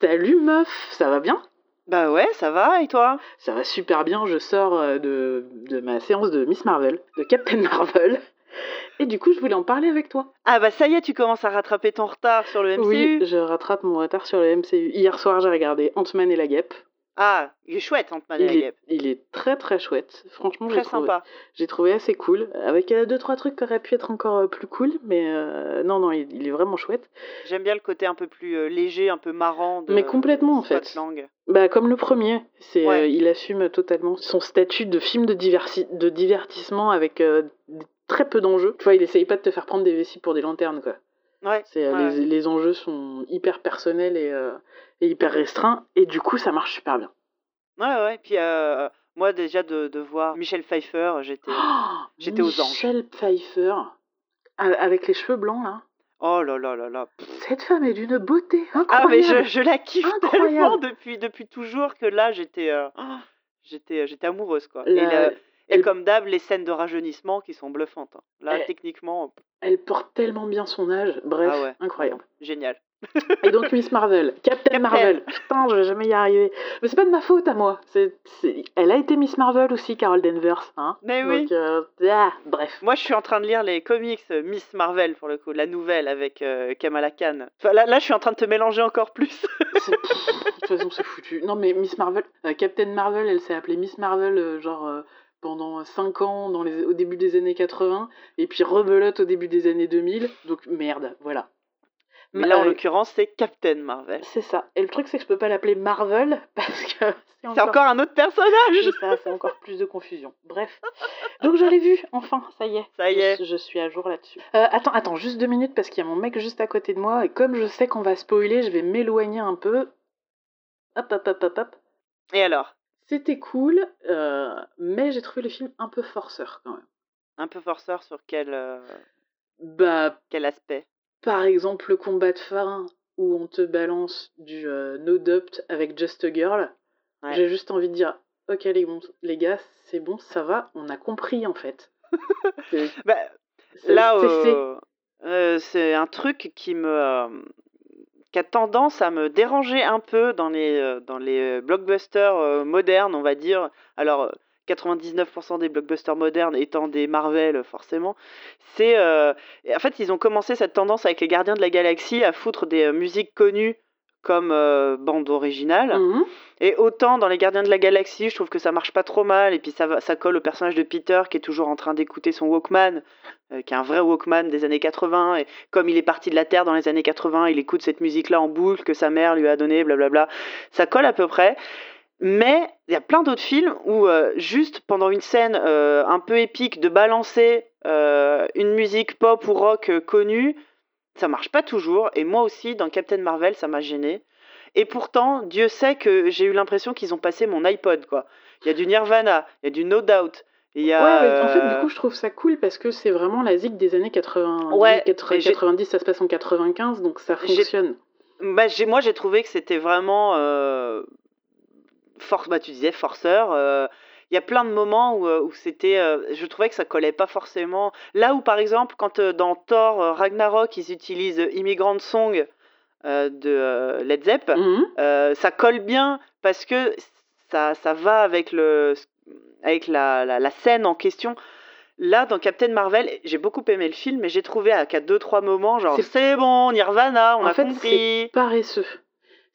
Salut meuf, ça va bien? Bah ouais, ça va, et toi? Ça va super bien, je sors euh, de, de ma séance de Miss Marvel, de Captain Marvel. Et du coup, je voulais en parler avec toi. Ah bah ça y est, tu commences à rattraper ton retard sur le MCU Oui, je rattrape mon retard sur le MCU. Hier soir, j'ai regardé Ant-Man et la Guêpe. Ah, il est chouette, Ant-Man et Il la est, Guêpe. il est très très chouette. Franchement, j'ai Très trouvé, sympa. j'ai trouvé assez cool. Avec euh, deux trois trucs qui auraient pu être encore euh, plus cool, mais euh, non non, il, il est vraiment chouette. J'aime bien le côté un peu plus euh, léger, un peu marrant de Mais complètement, en fait. Lang. Bah comme le premier, c'est Ouais. il assume totalement son statut de film de, diversi- de divertissement avec très peu d'enjeux. Tu vois, il essaye pas de te faire prendre des vessies pour des lanternes quoi. Ouais, C'est ouais. les, les enjeux sont hyper personnels et, euh, et hyper restreints et du coup ça marche super bien. ouais, ouais. Puis euh, moi déjà de, de voir Michel Pfeiffer, j'étais... J'étais aux anges. Michelle Pfeiffer avec les cheveux blancs là. Oh là là là là. Cette femme est d'une beauté Ah incroyable. mais je, je la kiffe Incroyable. tellement depuis, depuis toujours que là j'étais... euh, oh, j'étais j'étais amoureuse quoi. Et, La- et comme d'hab, les scènes de rajeunissement qui sont bluffantes. hein. Là, Elle- techniquement, Elle porte tellement bien son âge. Bref, ah ouais, incroyable. génial. Et donc Miss Marvel, Captain. Marvel. Putain, je vais jamais y arriver. Mais c'est pas de ma faute à moi. C'est, Elle a été Miss Marvel aussi, Carol Danvers. Hein Mais donc, oui. euh, ah, bref. Moi, je suis en train de lire les comics euh, Miss Marvel, pour le coup, la nouvelle avec euh, Kamala Khan. Enfin, là, là, je suis en train de te mélanger encore plus. Pff, de toute façon, c'est foutu. Non, mais Miss Marvel, euh, Captain Marvel, elle s'est appelée Miss Marvel, genre. pendant 5 ans dans les, au début des années 80 et puis rebelote au début des années 2000 donc merde voilà Mais là, en Euh, l'occurrence, c'est Captain Marvel. c'est ça et le truc c'est que je peux pas l'appeler Marvel parce que c'est encore un autre personnage C'est ça, c'est encore plus de confusion. Bref. Donc je l'ai vu, enfin, ça y est. Ça y Je- est. Je, suis à jour là-dessus. Euh, attends, attends, juste deux minutes parce qu'il y a mon mec juste à côté de moi et comme je sais qu'on va spoiler, je vais m'éloigner un peu. Hop, hop, hop, hop, hop. Et alors? C'était cool, euh, mais j'ai trouvé le film un peu forceur quand même. Un peu forceur sur quel, Bah, quel aspect? Par exemple, le combat de fin où on te balance du euh, No Doubt avec Just a Girl. Ouais. J'ai juste envie de dire, ok les, bons- les gars, c'est bon, ça va, on a compris en fait. C'est- bah, Là, euh, euh, c'est un truc qui me... euh, qui a tendance à me déranger un peu dans les, euh, dans les blockbusters modernes, on va dire. Alors, 99% des blockbusters modernes étant des Marvel, forcément. C'est... euh, en fait, ils ont commencé cette tendance avec les Gardiens de la Galaxie à foutre des euh, musiques connues comme euh, bande originale. Mhm. Et autant dans Les Gardiens de la Galaxie, je trouve que ça marche pas trop mal, et puis ça, va, ça colle au personnage de Peter qui est toujours en train d'écouter son Walkman, qui est un vrai Walkman des années 80, et comme il est parti de la Terre dans les années 80, il écoute cette musique-là en boucle que sa mère lui a donnée, blablabla. Ça colle à peu près. Mais il y a plein d'autres films où euh, juste pendant une scène euh, un peu épique de balancer euh, une musique pop ou rock connue, ça marche pas toujours. Et moi aussi, dans Captain Marvel, ça m'a gêné. Et pourtant, Dieu sait que j'ai eu l'impression qu'ils ont passé mon iPod, quoi. Il y a du Nirvana, il y a du No Doubt, y a... Ouais, mais en fait, du coup, je trouve ça cool parce que c'est vraiment la zig des années 80. Ouais, 80, mais j'ai- 90, ça se passe en 95, donc ça fonctionne. Bah, moi, j'ai trouvé que c'était vraiment. Euh, for- bah, tu disais forceur. euh, Il y a plein de moments où, euh, où c'était. euh, je trouvais que ça collait pas forcément. Là où, par exemple, quand euh, dans Thor euh, Ragnarok, ils utilisent Immigrant Song de Led Zepp, euh, ça colle bien parce que ça, ça va avec, le, avec la, la, la scène en question. Là, dans Captain Marvel, j'ai beaucoup aimé le film, mais j'ai trouvé à qu'à deux trois moments, genre C'est- c'est bon, Nirvana, on En a fait, compris. Paresseux.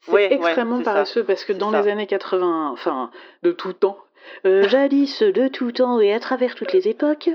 C'est ouais, extrêmement ça. paresseux parce que dans ça. les années 80, enfin, de tout temps, euh, jadis de tout temps et à travers toutes les époques,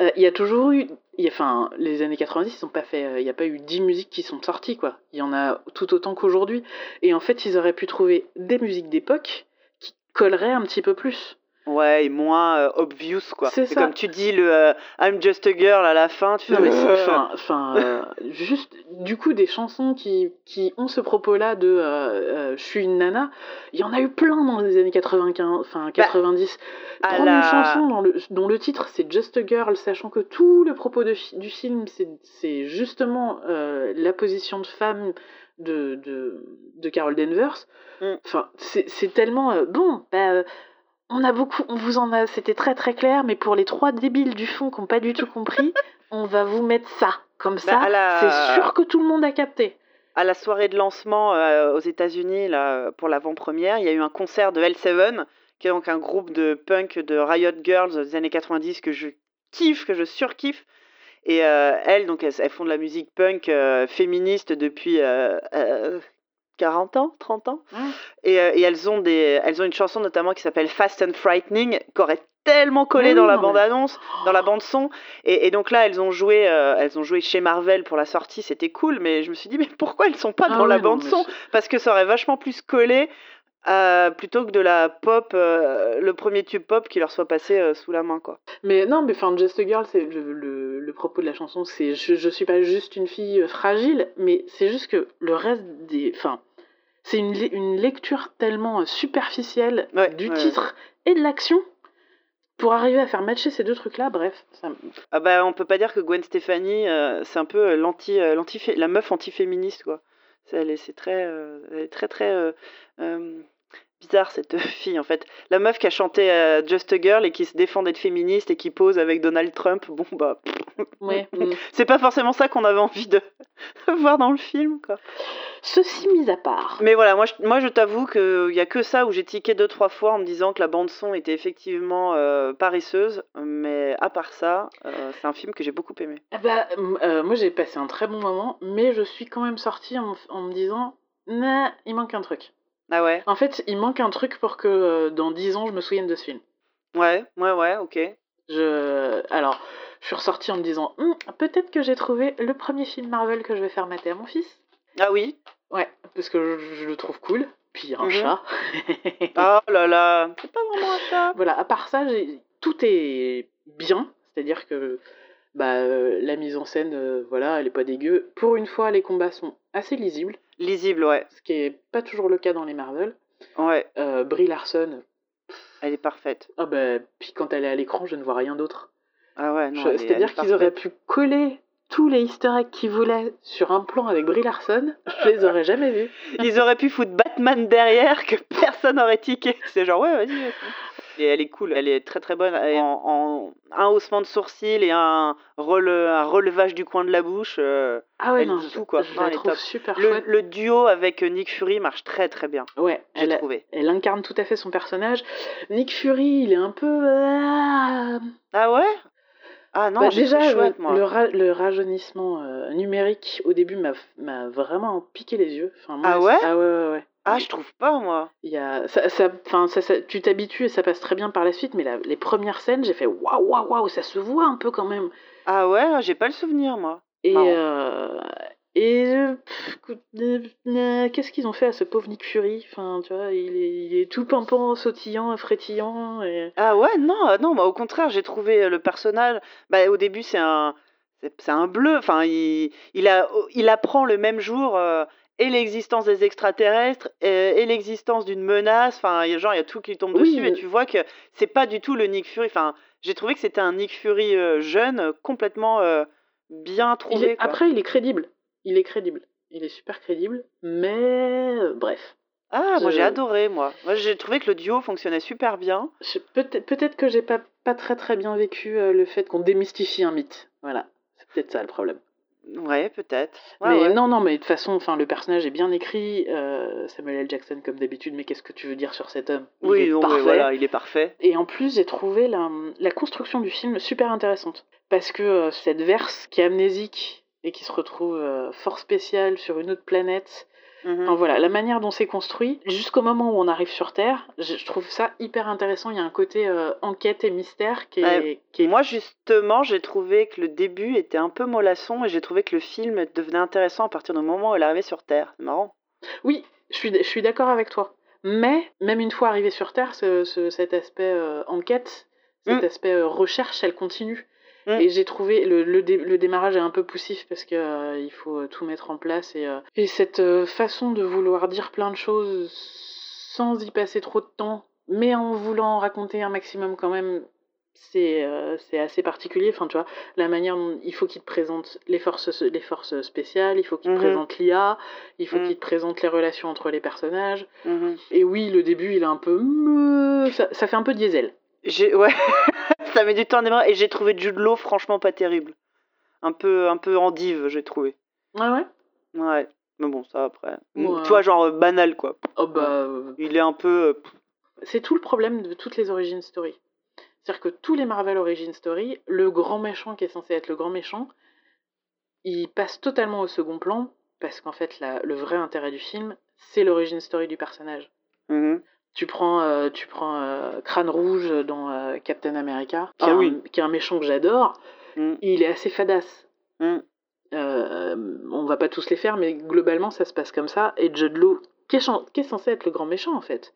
euh, il y a toujours eu. il y a- Enfin, les années 90, ils ont pas fait. euh, Il n'y a pas eu 10 musiques qui sont sorties, quoi. Il y en a tout autant qu'aujourd'hui. Et en fait, ils auraient pu trouver des musiques d'époque qui colleraient un petit peu plus. Ouais, et moins euh, obvious, quoi. C'est comme tu dis, le euh, I'm just a girl à la fin, tu fais. Non mais c'est- Euh, enfin, enfin, euh, juste du coup des chansons qui, qui ont ce propos-là de je suis une nana, il y en a eu plein dans les années 95, enfin 90. Bah, Prendre la- une chanson dans le, dont le titre c'est Just a Girl, sachant que tout le propos de du film c'est justement la position de femme de, de, de Carol Danvers. Mm. Enfin, c'est c'est tellement bon. Bah, on a beaucoup, on vous en a, c'était très très clair, mais pour les trois débiles du fond qui n'ont pas du tout compris, on va vous mettre ça. Comme ça, Bah, la- c'est sûr que tout le monde a capté. à la soirée de lancement euh, aux États-Unis là pour l'avant-première, il y a eu un concert de L7, qui est donc un groupe de punk de Riot Girls des années 90 que je kiffe, que je surkiffe. Et euh, elles, donc, elles, elles font de la musique punk euh, féministe depuis 40 ans, 30 ans. Ouais. Et, euh, et elles, ont des, elles ont une chanson notamment qui s'appelle Fast and Frightening, qui aurait tellement collé dans la bande-annonce, dans la bande-son. Et, et donc là, elles ont, joué, euh, elles ont joué chez Marvel pour la sortie, c'était cool, mais je me suis dit, mais pourquoi elles sont pas Ah dans la bande-son? Parce que ça aurait vachement plus collé. euh, plutôt que de la pop, euh, le premier tube pop qui leur soit passé euh, sous la main, quoi. Mais non, mais enfin, Just a Girl, c'est le, le, le propos de la chanson, c'est je, je suis pas juste une fille fragile, mais c'est juste que le reste des. Enfin, c'est une, une lecture tellement euh, superficielle Ouais, du ouais, titre et de l'action pour arriver à faire matcher ces deux trucs-là. Bref, ça, Ah bah, on peut pas dire que Gwen Stefani, euh, c'est un peu euh, l'anti, euh, l'anti la meuf anti-féministe, quoi. C'est, elle est, c'est très, euh, elle est très, très bizarre, cette fille, en fait. La meuf qui a chanté Just a Girl et qui se défend d'être féministe et qui pose avec Donald Trump, bon, bah, ouais. mm. c'est pas forcément ça qu'on avait envie de voir dans le film, quoi. Ceci mis à part. Mais voilà, moi je, moi, je t'avoue qu'il y a que ça où j'ai tiqué deux, trois fois en me disant que la bande-son était effectivement euh, paresseuse, mais à part ça, euh, c'est un film que j'ai beaucoup aimé. Ah bah, euh, moi j'ai passé un très bon moment, mais je suis quand même sortie en, en me disant, nah, il manque un truc. Ah ouais? En fait, il manque un truc pour que dans 10 ans je me souvienne de ce film. Ouais, ouais, ouais, ok. Je... Alors, je suis ressortie en me disant, Hum, peut-être que j'ai trouvé le premier film Marvel que je vais faire mater à mon fils. Ah oui Ouais, parce que je, je le trouve cool. Puis il y a un Mhm. chat. Oh là là C'est pas vraiment un chat voilà, à part ça, tout est bien. C'est-à-dire que bah, euh, la mise en scène, euh, voilà, elle est pas dégueu. Pour une fois, les combats sont assez lisibles, Lisible, ouais. ce qui est pas toujours le cas dans les Marvel. Ouais, Euh, Brie Larson, elle est parfaite. ah bah, puis quand elle est à l'écran, je ne vois rien d'autre. Ah ouais, non. C'est-à-dire qu'ils auraient pu coller tous les easter eggs qu'ils voulaient sur un plan avec Brie Larson, je les aurais jamais vus. Ils auraient pu foutre Batman derrière que personne n'aurait tiqué. C'est genre, ouais, vas-y. Et elle est cool, elle est très très bonne. En, en- un haussement de sourcil et un, rele- un relevage du coin de la bouche. euh, Ah ouais, Elle non, dit tout, quoi. je Non, la elle est trouve top. super le, duo avec Nick Fury marche très très bien, Ouais, j'ai trouvé. elle incarne tout à fait son personnage. Nick Fury, il est un peu... ah, Ah ouais? Ah non, bah, déjà, chouette le, moi. le, ra- le rajeunissement euh, numérique au début m'a vraiment piqué les yeux. Enfin, moi, Ah ouais? Ah ouais, ouais, ouais. Ah, je trouve pas moi. Il y a, ça, ça, ça, ça- tu t'habitues et ça passe très bien par la suite, mais la- les premières scènes, j'ai fait waouh, waouh, waouh, ça se voit un peu quand même. Ah ouais, j'ai pas le souvenir moi. Et, euh, et euh, qu'est-ce qu'ils ont fait à ce pauvre Nick Fury? Enfin, tu vois, il est, il est tout pimpant, sautillant, frétillant. Et... Ah ouais, non, euh, non, bah, au contraire, j'ai trouvé euh, le personnage. Bah, au début, c'est un, c'est un bleu. Enfin, il, il, a, il apprend le même jour euh, et l'existence des extraterrestres et, et l'existence d'une menace. Enfin, il y a genre, il y a tout qui tombe Oui, dessus et mais- tu vois que c'est pas du tout le Nick Fury. Enfin, j'ai trouvé que c'était un Nick Fury euh, jeune, complètement euh, bien Il trouvé. est-. Après, il est crédible. Il est crédible. Il est super crédible, mais euh, bref. Ah, moi j'ai adoré, moi. Moi, j'ai trouvé que le duo fonctionnait super bien. Je- Peut-être que j'ai pas, pas très très bien vécu euh, le fait qu'on démystifie un mythe. Voilà, c'est peut-être ça le problème. Ouais, peut-être. Ouais, mais ouais. non, non, mais de toute façon, enfin, le personnage est bien écrit. euh, Samuel L. Jackson, comme d'habitude, mais qu'est-ce que tu veux dire sur cet homme? Il Oui, est non, mais parfait. voilà, il est parfait. Et en plus, j'ai trouvé la, la construction du film super intéressante. Parce que euh, cette verse qui est amnésique et qui se retrouve euh, fort spéciale sur une autre planète. Enfin, voilà, la manière dont c'est construit, jusqu'au moment où on arrive sur Terre, je, trouve ça hyper intéressant. Il y a un côté euh, enquête et mystère qui est. Ouais. qui est- Moi, justement, j'ai trouvé que le début était un peu mollasson et j'ai trouvé que le film devenait intéressant à partir du moment où elle arrivait sur Terre. C'est marrant. Oui, je suis, je suis d'accord avec toi. Mais, même une fois arrivé sur Terre, ce- ce- cet aspect euh, enquête, cet Mm. aspect euh, recherche, elle continue. Mm. Et j'ai trouvé le, le, dé- le démarrage est un peu poussif parce que euh, il faut euh, tout mettre en place et, euh, et cette euh, façon de vouloir dire plein de choses sans y passer trop de temps, mais en voulant raconter un maximum quand même, c'est c'est assez particulier. Enfin, tu vois, la manière dont il faut qu'il te présente les forces, les forces spéciales, il faut qu'il te présente l'IA, il faut Mm. qu'il te présente les relations entre les personnages. Mhm. Et oui, le début, il est un peu. ça fait un peu diesel. J'ai ouais, ça met du temps à démarrer et j'ai trouvé Jude Law franchement pas terrible. Un peu un peu endive, j'ai trouvé. Ouais, ouais? Ouais. Mais bon, ça après. Ouais. Tu vois, genre euh, banal quoi. Oh bah, euh, Il est un peu. euh, c'est tout le problème de toutes les origin story. C'est-à-dire que tous les Marvel origin story, le grand méchant qui est censé être le grand méchant, il passe totalement au second plan parce qu'en fait, la- le vrai intérêt du film, c'est l'origin story du personnage. mhm. Tu prends, euh, tu prends euh, Crâne Rouge dans euh, Captain America, qui, Ah est un- oui. qui est un méchant que j'adore. Mm. Il est assez fadasse. Mm. On va pas tous les faire, mais globalement, ça se passe comme ça. Et Judd Law, qui est, qui est censé être le grand méchant, en fait,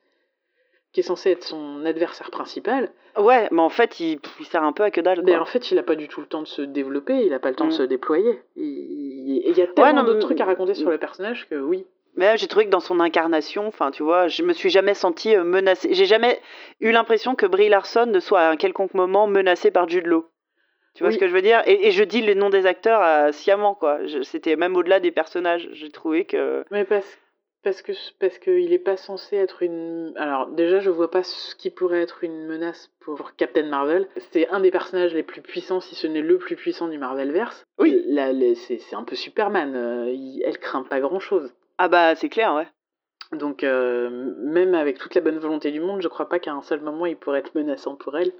qui est censé être son adversaire principal, Ouais, mais en fait, il, sert un peu à que dalle. mais en fait, il a pas du tout le temps de se développer, il a pas le temps Mm. de se déployer. Il il- il y a tellement non, d'autres mais- trucs à raconter sur le personnage que oui. Mais j'ai trouvé que dans son incarnation, enfin, tu vois, je me suis jamais senti euh, menacée. J'ai jamais eu l'impression que Brie Larson ne soit à un quelconque moment menacée par Jude Law. Tu vois Oui. ce que je veux dire? Et, et je dis les noms des acteurs euh, sciemment, quoi. C'était même au-delà des personnages. J'ai trouvé que. Mais parce, parce que parce qu'il est pas censé être une. Alors déjà, je vois pas ce qui pourrait être une menace pour Captain Marvel. C'est un des personnages les plus puissants, si ce n'est le plus puissant du Marvelverse. Oui. Là, c'est un peu Superman. euh, il- elle craint pas grand chose. Ah bah, c'est clair, ouais. Donc euh, même avec toute la bonne volonté du monde, je crois pas qu'à un seul moment il pourrait être menaçant pour elle.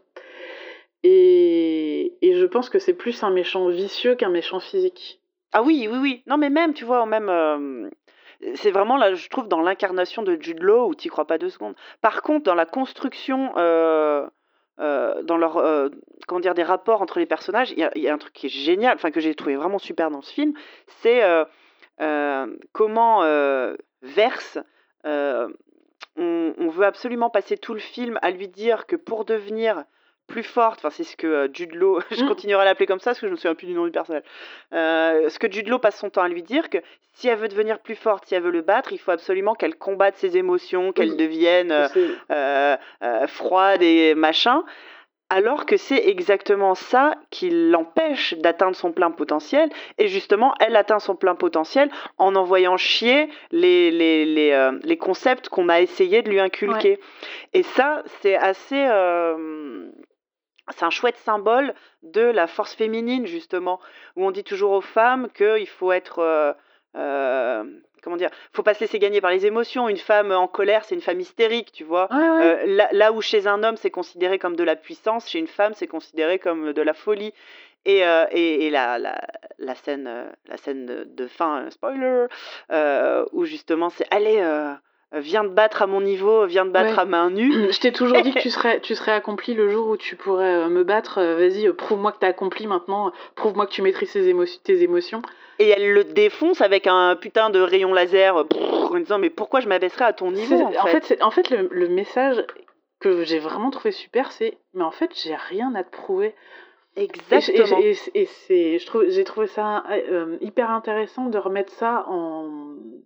Et, et je pense que c'est plus un méchant vicieux qu'un méchant physique. Ah oui, oui, oui. Non, mais même, tu vois, même. euh, c'est vraiment là, je trouve, dans l'incarnation de Jude Law où tu crois pas deux secondes. Par contre, dans la construction, euh, dans leur, comment dire, des rapports entre les personnages, il y, y a un truc qui est génial, enfin que j'ai trouvé vraiment super dans ce film, c'est comment euh, Verse. euh, on, on veut absolument passer tout le film à lui dire que pour devenir plus forte, enfin c'est ce que euh, Jude Law, je Mm. continuerai à l'appeler comme ça parce que je me souviens plus du nom du personnage, euh, ce que Jude Law passe son temps à lui dire que si elle veut devenir plus forte, si elle veut le battre, il faut absolument qu'elle combatte ses émotions, qu'elle devienne euh, euh, euh, froide et machin, alors que c'est exactement ça qui l'empêche d'atteindre son plein potentiel. Et justement, elle atteint son plein potentiel en envoyant chier les, les, les, euh, les concepts qu'on a essayé de lui inculquer. Et ça, c'est assez... euh, c'est un chouette symbole de la force féminine, justement, où on dit toujours aux femmes qu'il faut être... euh, comment dire faut pas se laisser gagner par les émotions. Une femme en colère, c'est une femme hystérique, tu vois. Ouais, ouais. Euh, là, là où chez un homme c'est considéré comme de la puissance, chez une femme c'est considéré comme de la folie. Et, euh, et, et la, la, la scène, euh, la scène de, de fin, spoiler, euh, où justement c'est allez, viens te battre à mon niveau, viens te battre Ouais. à main nue. Je t'ai toujours dit que tu serais, tu serais accompli le jour où tu pourrais euh, me battre. Euh, Vas-y, euh, prouve-moi que t'as accompli maintenant. Prouve-moi que tu maîtrises tes, émo- tes émotions. Et elle le défonce avec un putain de rayon laser euh, brrr, en disant mais pourquoi je m'abaisserais à ton niveau en fait, en fait, le, le message que j'ai vraiment trouvé super, c'est mais en fait, j'ai rien à te prouver. Et, et Exactement. et- et c'est, je trouve, j'ai trouvé ça euh, hyper intéressant de remettre ça en,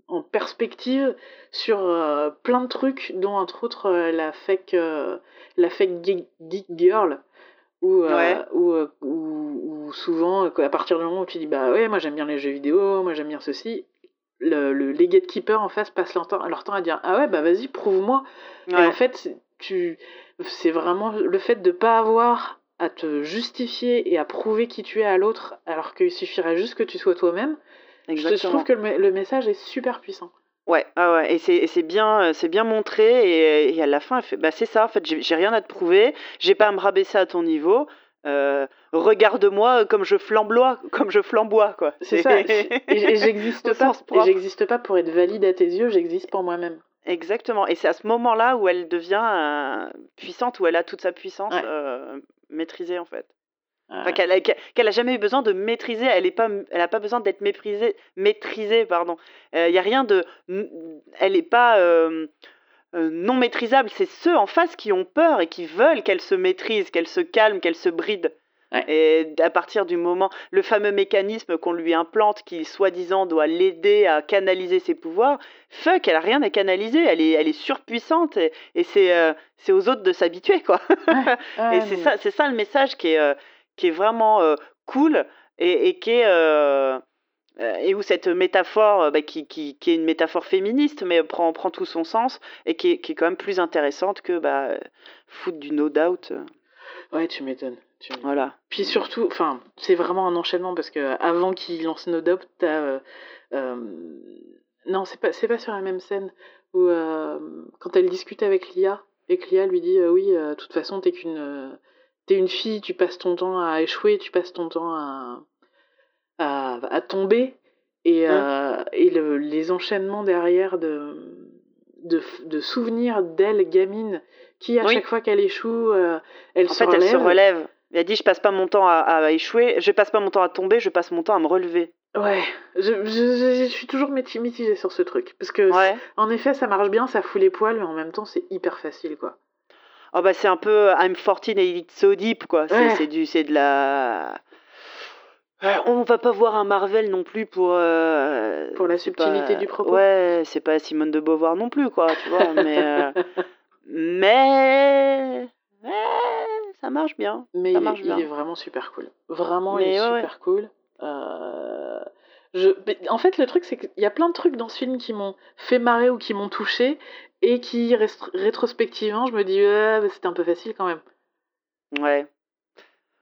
en perspective sur euh, plein de trucs, dont entre autres euh, la fake, euh, la fake geek, girl, où, Ouais. où, où- où souvent, à partir du moment où tu dis bah ouais, moi j'aime bien les jeux vidéo, moi j'aime bien ceci, le, le- les gatekeepers en face passent leur temps, leur temps à dire ah ouais bah vas-y prouve-moi et Ouais. en fait, c'est- tu, c'est vraiment le fait de pas avoir à te justifier et à prouver qui tu es à l'autre, alors qu'il suffirait juste que tu sois toi-même. Je, trouve que le, me- le message est super puissant. Ouais, ah ouais, et c'est bien, euh, c'est bien montré et, et à la fin, elle fait, bah c'est ça, en fait, j'ai rien à te prouver, j'ai pas à me rabaisser à ton niveau. euh, Regarde-moi comme je flamboie, comme je flamboie, quoi. C'est ça. Et, j'existe pas. j'existe pas pour être valide à tes yeux. J'existe pour moi-même. Exactement. Et c'est à ce moment-là où elle devient euh, puissante, où elle a toute sa puissance Ouais. euh, maîtrisée, en fait. Euh, Enfin, qu'elle a, qu'elle- qu'elle a jamais eu besoin de maîtriser, elle est pas, elle a pas besoin d'être méprisée, maîtrisée, pardon. Il y a rien de, elle est pas euh, euh, non maîtrisable. C'est ceux en face qui ont peur et qui veulent qu'elle se maîtrise, qu'elle se calme, qu'elle se bride. Ouais. Et à partir du moment, le fameux mécanisme qu'on lui implante, qui soi-disant doit l'aider à canaliser ses pouvoirs, fuck, elle a rien à canaliser, elle est, elle est surpuissante et, et c'est, euh, c'est aux autres de s'habituer, quoi. ouais, Et c'est ça, c'est ça le message qui est, euh, qui est vraiment euh, cool et, et qui est et où cette métaphore, bah, qui, qui, qui est une métaphore féministe, mais prend, prend tout son sens et qui est, qui est quand même plus intéressante que bah, foutre du no doubt. Ouais, tu m'étonnes. Tu. Voilà. Puis surtout, enfin, c'est vraiment un enchaînement parce que avant qu'il lance No Doubt, t'as euh, euh, Non, c'est pas, c'est pas sur la même scène où euh, quand elle discute avec Lia et que Lia lui dit euh, oui, euh, de toute façon t'es qu'une, euh, t'es une fille, tu passes ton temps à échouer, tu passes ton temps à, à, à tomber et, euh, et le- les enchaînements derrière de, de, de souvenirs d'elle gamine qui à Oui. chaque fois qu'elle échoue, euh, elle En se fait, elle se relève. Relève. Elle dit Je passe pas mon temps à, à échouer, je passe pas mon temps à tomber, je passe mon temps à me relever. Ouais, je, je, je- je suis toujours mitigée sur ce truc parce que Ouais. en effet ça marche bien, ça fout les poils, mais en même temps c'est hyper facile quoi. Oh bah c'est un peu I'm 14 and it's so deep quoi. C'est Ouais. c'est du c'est de la Ouais, on va pas voir un Marvel non plus pour euh, Pour la subtilité pas- du propos. Ouais, c'est pas Simone de Beauvoir non plus quoi, tu vois, mais euh, mais marche bien. Mais ça il, marche est- bien. il est vraiment super cool. Vraiment, Mais il est ouais, super cool. Euh, je... en fait, le truc, c'est qu'il y a plein de trucs dans ce film qui m'ont fait marrer ou qui m'ont touché, et qui, rest- rétrospectivement, je me dis, c'était un peu facile quand même. Ouais.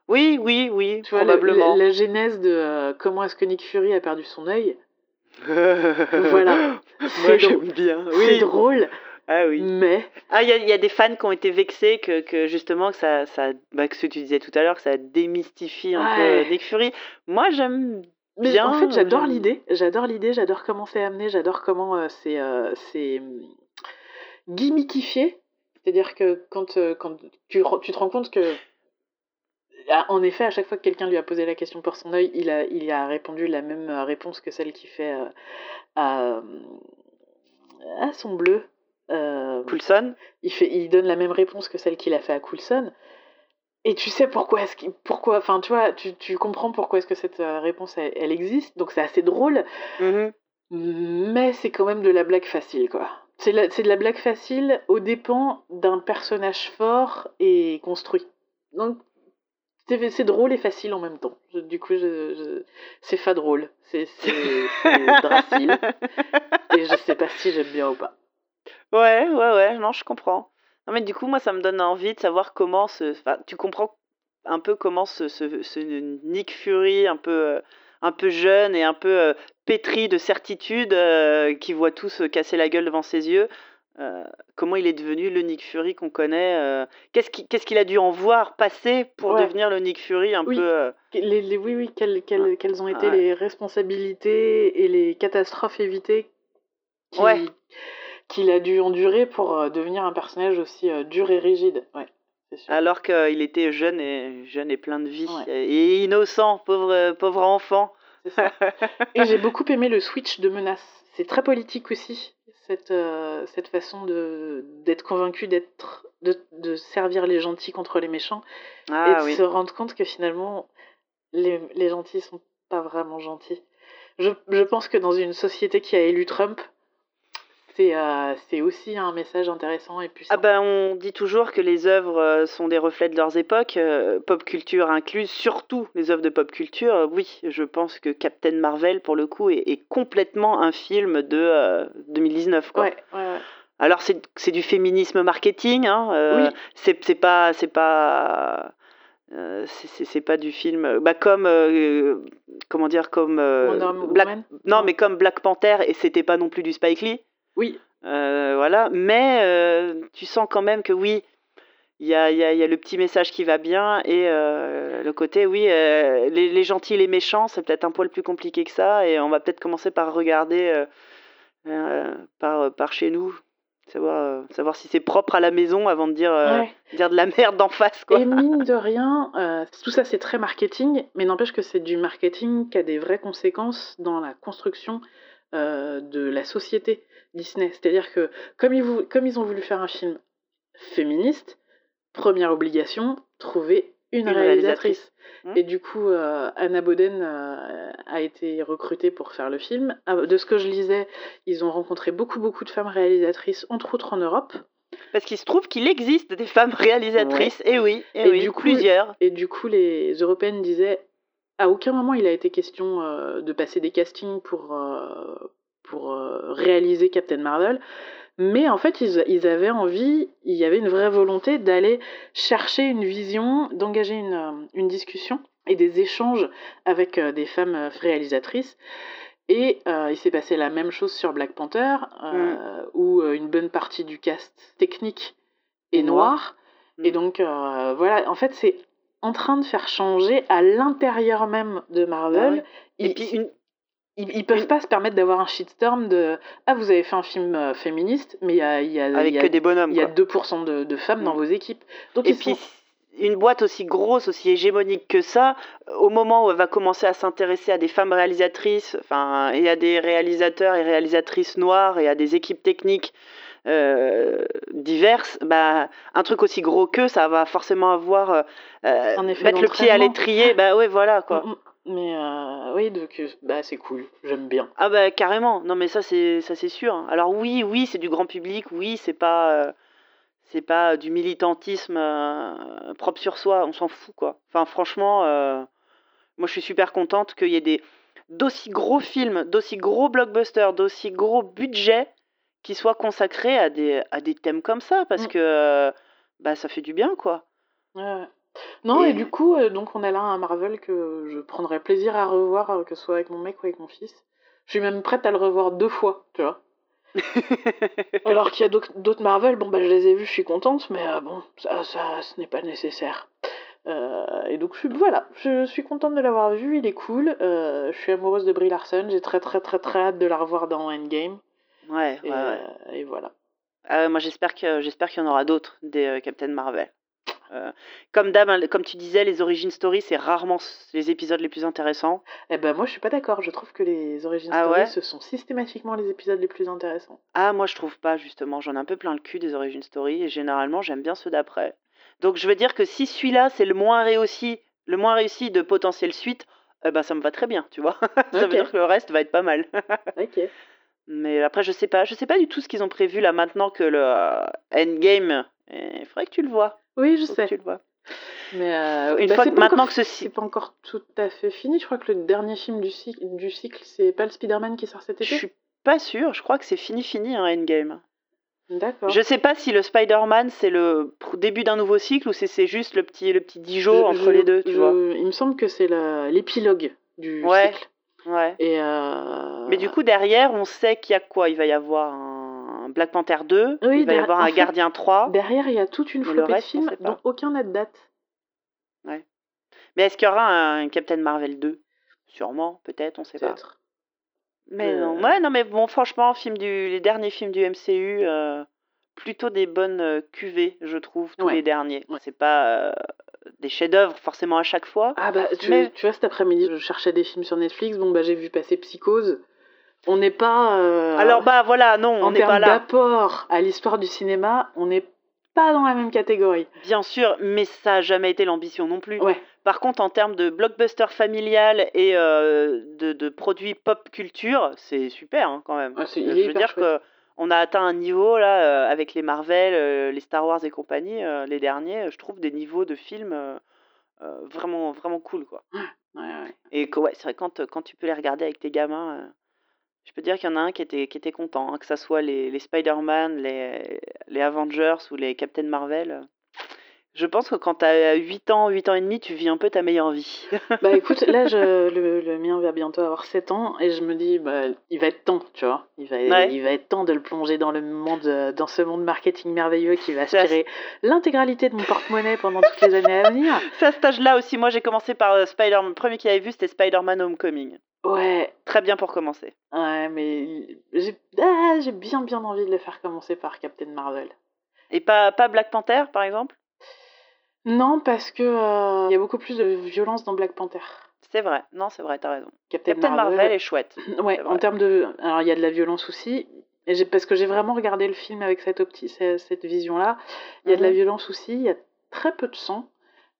Oui, oui, oui, Tu vois, le- probablement. la, la genèse de euh, comment est-ce que Nick Fury a perdu son œil, Voilà. Moi c'est j'aime Oui. drôle, Ah oui. mais Ah, il y, a- il y a des fans qui ont été vexés que, que justement, que ça, ça bah, que ce que tu disais tout à l'heure, que ça démystifie un Ouais. peu Nick Fury. Moi, j'aime Mais bien. en fait, j'adore l'idée. J'adore l'idée, j'adore comment c'est amené, j'adore comment euh, c'est euh, c'est, hum, gimmickifié. C'est-à-dire que quand, euh, quand tu, tu te rends compte que, ah, en effet, à chaque fois que quelqu'un lui a posé la question pour son œil, il a, il a répondu la même euh, réponse que celle qu'il fait à, euh, à son bleu. Euh, Coulson. il, fait, il donne la même réponse que celle qu'il a fait à Coulson. Et tu sais pourquoi est-ce qu'il, pourquoi, enfin tu vois, tu, tu comprends pourquoi est-ce que cette euh, réponse elle, elle existe, donc c'est assez drôle, Mhm. mais c'est quand même de la blague facile quoi. C'est, de la blague facile aux dépens d'un personnage fort et construit. Donc c'est, drôle et facile en même temps. Je- du coup, je, je- c'est pas drôle, c'est dracile, et je sais pas si j'aime bien ou pas. Ouais, ouais, ouais, non, je comprends. Non, mais du coup, moi, ça me donne envie de savoir comment ce. Enfin, tu comprends un peu comment ce, ce, ce Nick Fury, un peu, euh, un peu jeune et un peu euh, pétri de certitude, euh, qui voit tout se casser la gueule devant ses yeux, comment il est devenu le Nick Fury qu'on connaît. Qu'est-ce qu'il qu'est-ce qu'il a dû en voir passer pour Ouais. devenir le Nick Fury un Oui. peu. Les, les- oui, oui, quelles, quelles, quelles ont été Ouais. les responsabilités et les catastrophes évitées qu'il Ouais. Qu'il a dû endurer pour euh, devenir un personnage aussi euh, dur et rigide. Ouais, alors qu'il était jeune et, jeune et plein de vie. Ouais. Et innocent, pauvre, pauvre enfant. Et j'ai beaucoup aimé le switch de menace. C'est très politique aussi, cette, euh, cette façon de d'être convaincu d'être de, de servir les gentils contre les méchants et Ah de oui. se rendre compte que finalement les, les gentils sont pas vraiment gentils. Je, je pense que dans une société qui a élu Trump, c'est euh, c'est aussi un message intéressant et puissant. Ah ben, on dit toujours que les œuvres euh, sont des reflets de leurs époques, euh, pop culture incluse, surtout les œuvres de pop culture. Oui, je pense que Captain Marvel, pour le coup, est, est complètement un film de euh, 2019. Quoi. ouais, ouais, ouais. Alors c'est du féminisme marketing, hein, Oui. c'est pas c'est pas c'est- du film bah comme euh, comment dire comme euh, Black Non. mais comme Black Panther et c'était pas non plus du Spike Lee Oui, euh, voilà, mais euh, tu sens quand même que oui, il y a, il y, a, il y a le petit message qui va bien et euh, le côté, oui, les, les gentils et les méchants, c'est peut-être un poil plus compliqué que ça et on va peut-être commencer par regarder par, par chez nous, savoir, savoir si c'est propre à la maison avant de dire, ouais. dire de la merde d'en face. Quoi. Et mine de rien, tout ça c'est très marketing, mais n'empêche que c'est du marketing qui a des vraies conséquences dans la construction de la société Disney. C'est-à-dire que comme ils, vou- comme ils ont voulu faire un film féministe, première obligation, trouver une, Une réalisatrice. réalisatrice. Et du coup, euh, Anna Boden euh, a été recrutée pour faire le film. Ah, De ce que je lisais, ils ont rencontré beaucoup, beaucoup de femmes réalisatrices, entre autres en Europe. Parce qu'il se trouve qu'il existe des femmes réalisatrices, et oui, et, Et oui, du coup, plusieurs. Et du coup, les Européennes disaient à aucun moment il a été question euh, de passer des castings pour, euh, pour euh, réaliser Captain Marvel. Mais en fait, ils, ils avaient envie, il y avait une vraie volonté d'aller chercher une vision, d'engager une, euh, une discussion et des échanges avec euh, des femmes réalisatrices. Et euh, il s'est passé la même chose sur Black Panther, euh, où une bonne partie du cast technique est Est noir. noir. Et Mm. donc, euh, voilà, en fait, c'est en train de faire changer à l'intérieur même de Marvel. Ah ouais. Et puis une, ils, ils peuvent pas se permettre d'avoir un shitstorm de Ah, vous avez fait un film euh, féministe, mais il y a, y a, avec il y a- que des bonhommes. il y a quoi. 2% de, de femmes dans Mm. vos équipes. Donc, Et ils puis sont- une boîte aussi grosse, aussi hégémonique que ça, au moment où elle va commencer à s'intéresser à des femmes réalisatrices, enfin, et à des réalisateurs et réalisatrices noirs et à des équipes techniques euh, diverses, bah, un truc aussi gros que ça va forcément avoir euh, euh, Un effet mettre le pied à d'entraînement. l'étrier. Bah ouais, voilà quoi. Mm, mm. Mais euh, oui, donc euh, bah, c'est cool, j'aime bien. Ah bah carrément. Non mais ça c'est ça c'est sûr. Alors oui, oui, c'est du grand public. Oui, c'est pas euh, c'est pas du militantisme propre sur soi. On s'en fout quoi. Enfin franchement, moi je suis super contente qu'il y ait des d'aussi gros films, d'aussi gros blockbusters, d'aussi gros budgets qui soient consacrés à des à des thèmes comme ça parce Mm. que bah ça fait du bien quoi. Ouais. Non, et... Et- du coup, euh, donc on a là un Marvel que je prendrais plaisir à revoir, euh, que ce soit avec mon mec ou avec mon fils. Je suis même prête à le revoir deux fois, tu vois. Alors qu'il y a d'autres d'autres Marvel, bon bah je les ai vus, je suis contente, mais euh, bon, ça, ça ce n'est pas nécessaire. Et donc je suis, voilà, je suis contente de l'avoir vu, il est cool. Je suis amoureuse de Brie Larson, j'ai très très très très hâte de la revoir dans Endgame. ouais, Et, ouais, ouais. euh, et voilà. Ah ouais, moi j'espère que j'espère qu'il y en aura d'autres des Captain Marvel. Euh, comme d'hab, hein, comme tu disais, les origin story c'est rarement les épisodes les plus intéressants. Eh ben moi je suis pas d'accord, je trouve que les origines Ah stories ouais? ce sont systématiquement les épisodes les plus intéressants. Ah moi je trouve pas justement, j'en ai un peu plein le cul des origin story et généralement j'aime bien ceux d'après. Donc je veux dire que si celui-là c'est le moins réussi, le moins réussi de potentiel suite, eh ben ça me va très bien, tu vois? ça veut dire que le reste va être pas mal. Ok. Mais après je sais pas, je sais pas du tout ce qu'ils ont prévu là maintenant que le euh, Endgame, il faudrait que tu le vois. Oui, je Faut que sais. tu le vois. Mais euh, Une bah, fois que maintenant encore- que ce c'est pas encore tout à fait fini. Je crois que le dernier film du cycle, du cycle c'est pas le Spider-Man qui sort cet Je été. suis pas sûre, je crois que c'est fini fini un Endgame. D'accord. Je sais pas si le Spider-Man c'est le début d'un nouveau cycle ou si c'est juste le petit le petit Dijon Je- entre je- les deux, tu je- vois. Il me semble que c'est l'épilogue du Ouais. cycle. Ouais. Et euh, Mais du coup derrière, on sait qu'il y a quoi? Il va y avoir un Black Panther 2, Oui, il va y avoir un fait, Gardien 3. derrière, il y a toute une flopée de reste, films pas. dont aucun n'a de date. Mais est-ce qu'il y aura un Captain Marvel 2 Sûrement, peut-être, on sait pas. Peut-être. Mais Euh. non, ouais, non, mais bon, franchement, film du, les derniers films du MCU, euh, plutôt des bonnes euh, cuvées, je trouve, tous Ouais. les derniers. Ouais. C'est pas euh, des chefs-d'œuvre forcément à chaque fois. Ah bah tu, Mais- tu vois cet après-midi, je cherchais des films sur Netflix. Bon bah j'ai vu passer Psychose. On n'est pas. euh, Alors bah voilà, non, on n'est pas termes là. d'apport à l'histoire du cinéma, on n'est pas dans la même catégorie. Bien sûr, mais ça a jamais été l'ambition non plus. Ouais. Par contre, en termes de blockbuster familial et euh, de, de produits pop culture, c'est super hein, quand même. Ah, Je veux dire chouette. que on a atteint un niveau là euh, avec les Marvel, euh, les Star Wars et compagnie, euh, les derniers, je trouve des niveaux de films vraiment vraiment cool quoi. Ouais, ouais. Et que ouais, c'est vrai quand quand tu peux les regarder avec tes gamins, je peux dire qu'il y en a un qui était qui était content, hein, que ça soit les, les Spider-Man, les les Avengers ou les Captain Marvel. Je pense que quand t'as 8 ans, 8 ans et demi, tu vis un peu ta meilleure vie. Bah écoute, là je, le, le mien va bientôt avoir 7 ans et je me dis bah il va être temps, tu vois. Il va, Ouais. il va être temps de le plonger dans le monde, dans ce monde marketing merveilleux qui va aspirer l'intégralité de mon porte-monnaie pendant toutes les années à venir. C'est à cet âge-là aussi, moi j'ai commencé par euh, Spider-Man. Le premier qu'il avait vu, c'était Spider-Man Homecoming. Ouais, Très bien pour commencer. ouais, mais j'ai ah, j'ai bien bien envie de le faire commencer par Captain Marvel. Et pas, pas Black Panther, par exemple? Non, parce que euh, il y a beaucoup plus de violence dans Black Panther. C'est vrai, non, c'est vrai, t'as raison. Captain, Marvel, est chouette. Ouais, c'est en termes de. Alors, il y a de la violence aussi. Et j'ai- parce que j'ai vraiment regardé le film avec cette, opti... ce- cette vision-là. Il y a de la Mhm. violence aussi. Il y a très peu de sang,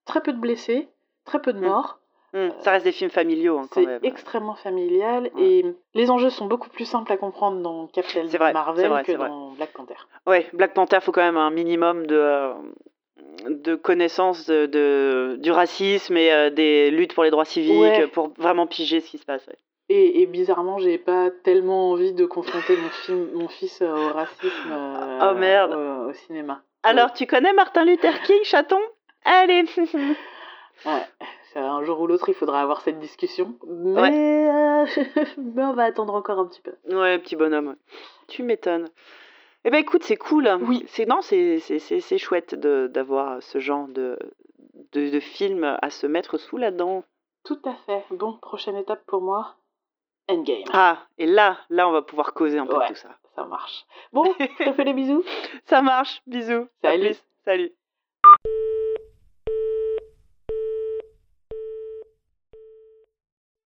très peu de blessés, très peu de Mhm. morts. Hmm, ça reste des films familiaux hein, quand C'est même. extrêmement familial. Ouais. Et les enjeux sont beaucoup plus simples à comprendre dans Captain C'est vrai, c'est Marvel vrai, que c'est vrai. dans Black Panther. Ouais, Black Panther, faut quand même un minimum de, euh, de connaissance de, de- du racisme et euh, des luttes pour les droits civiques Ouais. pour vraiment piger ce qui se passe. ouais. Et, et bizarrement, j'ai pas tellement envie de confronter mon, film, mon fils euh, au racisme euh, Oh, merde. Au, au cinéma. Alors, tu connais Martin Luther King, chaton? Allez Ouais, Ça, Un jour ou l'autre, il faudra avoir cette discussion. Mais, euh, mais on va attendre encore un petit peu. Ouais, petit bonhomme. Tu m'étonnes. Eh ben écoute, c'est cool. Oui. C'est non, c'est c'est c'est c'est chouette de d'avoir ce genre de, de de film à se mettre sous la dent. Tout à fait. Bon, prochaine étape pour moi. Endgame. Ah, et là, là, on va pouvoir causer un peu Ouais. de tout ça. Ça marche. Bon, je te fais les bisous. Ça marche. Bisous. Salut. Salut.